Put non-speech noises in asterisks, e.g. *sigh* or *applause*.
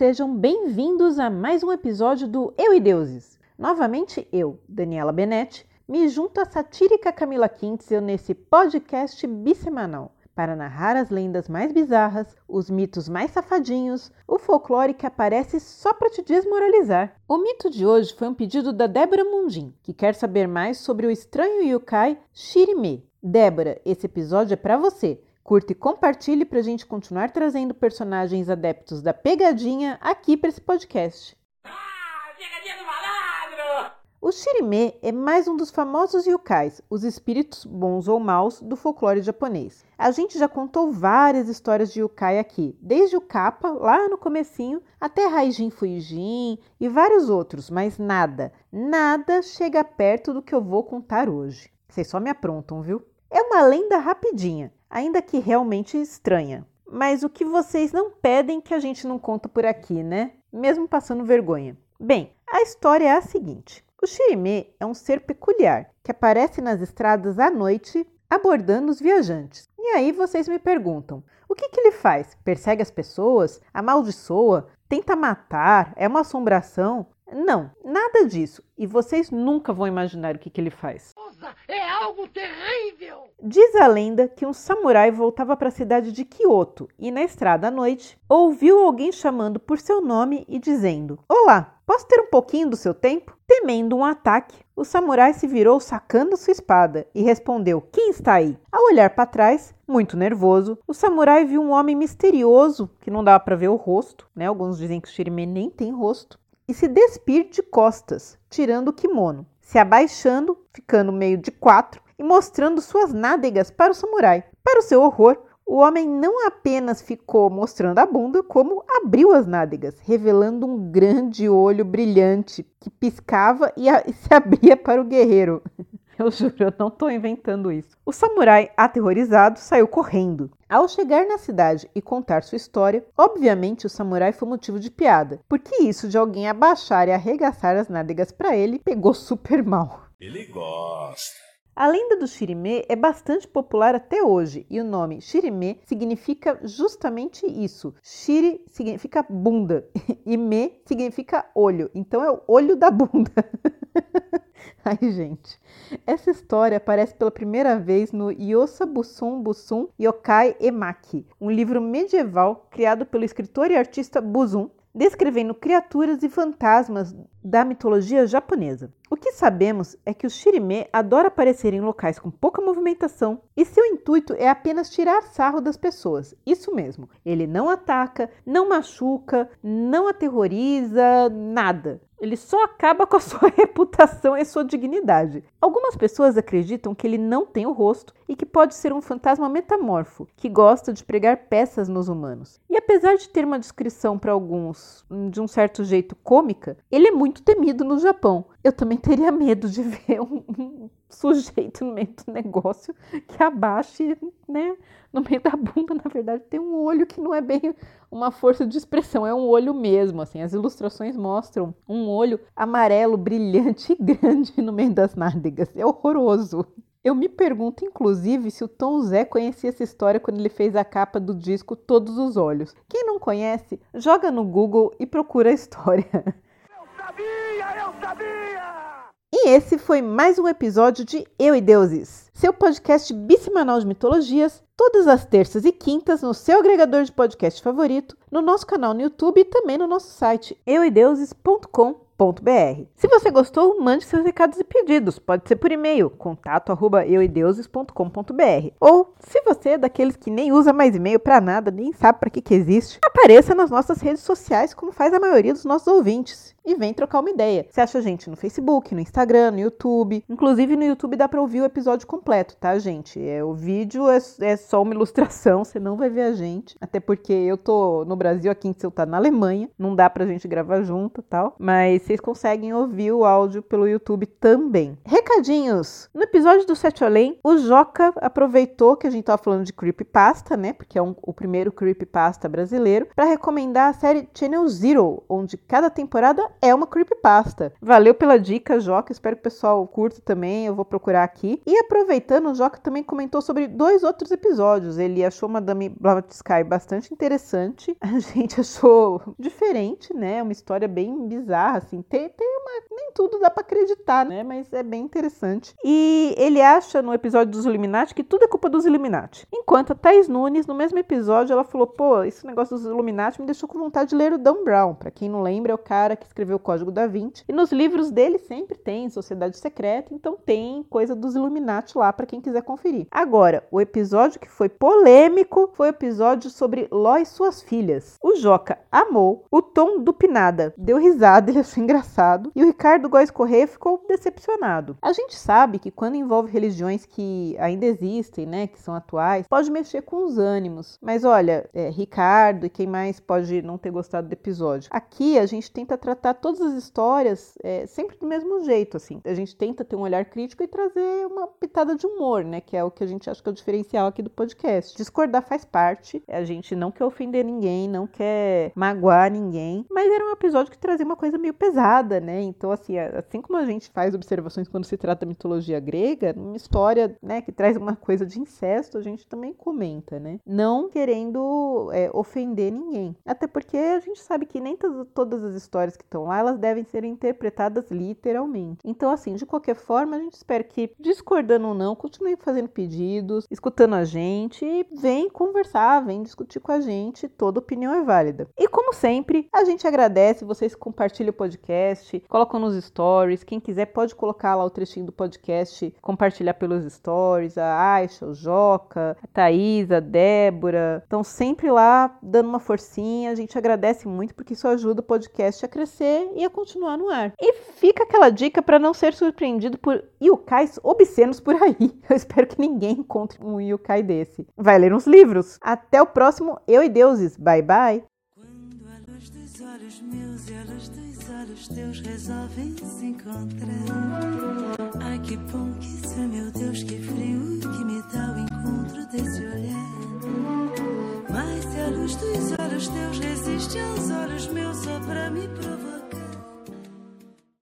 Sejam bem-vindos a mais um episódio do Eu e Deuses. Novamente eu, Daniela Benetti, me junto à satírica Camila Kintzel nesse podcast bissemanal para narrar as lendas mais bizarras, os mitos mais safadinhos, o folclore que aparece só para te desmoralizar. O mito de hoje foi um pedido da Débora Mundim, que quer saber mais sobre o estranho yokai Shirime. Débora, esse episódio é para você. Curta e compartilhe para a gente continuar trazendo personagens adeptos da pegadinha aqui para esse podcast. Ah, pegadinha do malandro! O Shirime é mais um dos famosos yokais, os espíritos bons ou maus do folclore japonês. A gente já contou várias histórias de yokai aqui, desde o Kappa, lá no comecinho, até Raijin Fujin e vários outros, mas nada, nada chega perto do que eu vou contar hoje. Vocês só me aprontam, viu? É uma lenda rapidinha, ainda que realmente estranha. Mas o que vocês não pedem que a gente não conta por aqui, né? Mesmo passando vergonha. Bem, a história é a seguinte. O Shirime é um ser peculiar que aparece nas estradas à noite abordando os viajantes. E aí vocês me perguntam: o que, que ele faz? Persegue as pessoas? Amaldiçoa? Tenta matar? É uma assombração? Não, nada disso. E vocês nunca vão imaginar o que, que ele faz. É algo terrível! Diz a lenda que um samurai voltava para a cidade de Kyoto e, na estrada à noite, ouviu alguém chamando por seu nome e dizendo: Olá, posso ter um pouquinho do seu tempo? Temendo um ataque, o samurai se virou sacando sua espada e respondeu: Quem está aí? Ao olhar para trás, muito nervoso, o samurai viu um homem misterioso que não dava para ver o rosto, né? Alguns dizem que o Shirime nem tem rosto, e se despir de costas, tirando o kimono, se abaixando, ficando meio de quatro e mostrando suas nádegas para o samurai. Para o seu horror, o homem não apenas ficou mostrando a bunda, como abriu as nádegas, revelando um grande olho brilhante que piscava e, *laughs* se abria para o guerreiro. *laughs* Eu juro, eu não estou inventando isso. O samurai, aterrorizado, saiu correndo. Ao chegar na cidade e contar sua história, obviamente o samurai foi motivo de piada, porque isso de alguém abaixar e arregaçar as nádegas para ele pegou super mal. Ele gosta. A lenda do Shirime é bastante popular até hoje e o nome Shirime significa justamente isso. Shiri significa bunda *laughs* e me significa olho, então é o olho da bunda. *laughs* Ai, gente. Essa história aparece pela primeira vez no Yosa Busun Busun Yokai Emaki, um livro medieval criado pelo escritor e artista Buzun, descrevendo criaturas e fantasmas da mitologia japonesa. O que sabemos é que o Shirime adora aparecer em locais com pouca movimentação e seu intuito é apenas tirar sarro das pessoas. Isso mesmo, ele não ataca, não machuca, não aterroriza, nada. Ele só acaba com a *laughs* sua reputação e sua dignidade. Algumas pessoas acreditam que ele não tem o rosto e que pode ser um fantasma metamorfo que gosta de pregar peças nos humanos. E apesar de ter uma descrição para alguns de um certo jeito cômica, ele é muito temido no Japão. Eu também teria medo de *laughs* ver um, um sujeito no meio do negócio que abaixe, né? No meio da bunda, na verdade, tem um olho que não é bem uma força de expressão, é um olho mesmo, assim. As ilustrações mostram um olho amarelo, brilhante e grande no meio das nádegas. É horroroso. Eu me pergunto, inclusive, se o Tom Zé conhecia essa história quando ele fez a capa do disco Todos os Olhos. Quem não conhece, joga no Google e procura a história. *laughs* Sabia! E esse foi mais um episódio de Eu e Deuses, seu podcast bissemanal de mitologias, todas as terças e quintas no seu agregador de podcast favorito, no nosso canal no YouTube e também no nosso site euideuses.com.br. Se você gostou, mande seus recados e pedidos. Pode ser por e-mail, contato arroba euideuses.com.br. Ou, se você é daqueles que nem usa mais e-mail para nada, nem sabe para que, que existe, apareça nas nossas redes sociais, como faz a maioria dos nossos ouvintes. E vem trocar uma ideia. Você acha a gente no Facebook, no Instagram, no YouTube. Inclusive no YouTube dá para ouvir o episódio completo, tá, gente? É, o vídeo é, é só uma ilustração, *laughs* você não vai ver a gente. Até porque eu tô no Brasil, aqui em Seu tá na Alemanha. Não dá pra gente gravar junto tal. Mas vocês conseguem ouvir o áudio pelo YouTube também. Recadinhos! No episódio do Sete Além, o Joca aproveitou que a gente tava falando de Creepypasta, né? Porque é um, o primeiro Creepypasta brasileiro, para recomendar a série Channel Zero, onde cada temporada é uma creepypasta. Valeu pela dica, Joca. Espero que o pessoal curta também. Eu vou procurar aqui. E aproveitando, o Joca também comentou sobre dois outros episódios. Ele achou Madame Blavatsky bastante interessante. *laughs* A gente achou diferente, né? Uma história bem bizarra, assim. Tem, tem uma. Tudo dá para acreditar, né? Mas é bem interessante. E ele acha no episódio dos Illuminati que tudo é culpa dos Illuminati. Enquanto a Thais Nunes, no mesmo episódio, ela falou: pô, esse negócio dos Illuminati me deixou com vontade de ler o Dan Brown. Para quem não lembra, é o cara que escreveu o Código da Vinci. E nos livros dele sempre tem Sociedade Secreta, então tem coisa dos Illuminati lá para quem quiser conferir. Agora, o episódio que foi polêmico foi o episódio sobre Ló e suas filhas. O Joca amou, o Tom do Pinada deu risada, *laughs* ele achou engraçado, e o Ricardo Góes Corrêa ficou decepcionado. A gente sabe que quando envolve religiões que ainda existem, né, que são atuais, pode mexer com os ânimos. Mas olha, é, Ricardo e quem mais pode não ter gostado do episódio. Aqui a gente tenta tratar todas as histórias é, sempre do mesmo jeito, assim. A gente tenta ter um olhar crítico e trazer uma pitada de humor, né, que é o que a gente acha que é o diferencial aqui do podcast. Discordar faz parte, a gente não quer ofender ninguém, não quer magoar ninguém, mas era um episódio que trazia uma coisa meio pesada, né? Então, assim, assim como a gente faz observações quando se trata da mitologia grega, uma história, né, que traz uma coisa de incesto, a gente também comenta, né? Não querendo é, ofender ninguém. Até porque a gente sabe que nem todas as histórias que estão lá, elas devem ser interpretadas literalmente. Então, assim, de qualquer forma, a gente espera que, discordando ou não, continue fazendo pedidos, escutando a gente vem conversar, vem discutir com a gente. Toda opinião é válida. E como sempre, a gente agradece vocês compartilham o podcast, colocam nos stories. Quem quiser pode colocar lá o trechinho do podcast, compartilhar pelos stories. A Aisha, o Joca, a Thaís, a Débora. Estão sempre lá dando uma forcinha. A gente agradece muito porque isso ajuda o podcast a crescer e a continuar no ar. E fica aquela dica para não ser surpreendido por yokais obscenos por aí. *laughs* Eu espero que ninguém encontre um yokai desse. Vai ler uns livros. Até o próximo Eu e Deuses. Bye bye. Dos olhos meus e luz dos olhos teus resolvem se encontrar. Ai que bom que isso é, meu Deus, que frio que me dá o encontro desse olhar. Mas se a luz dos olhos teus resiste aos olhos meus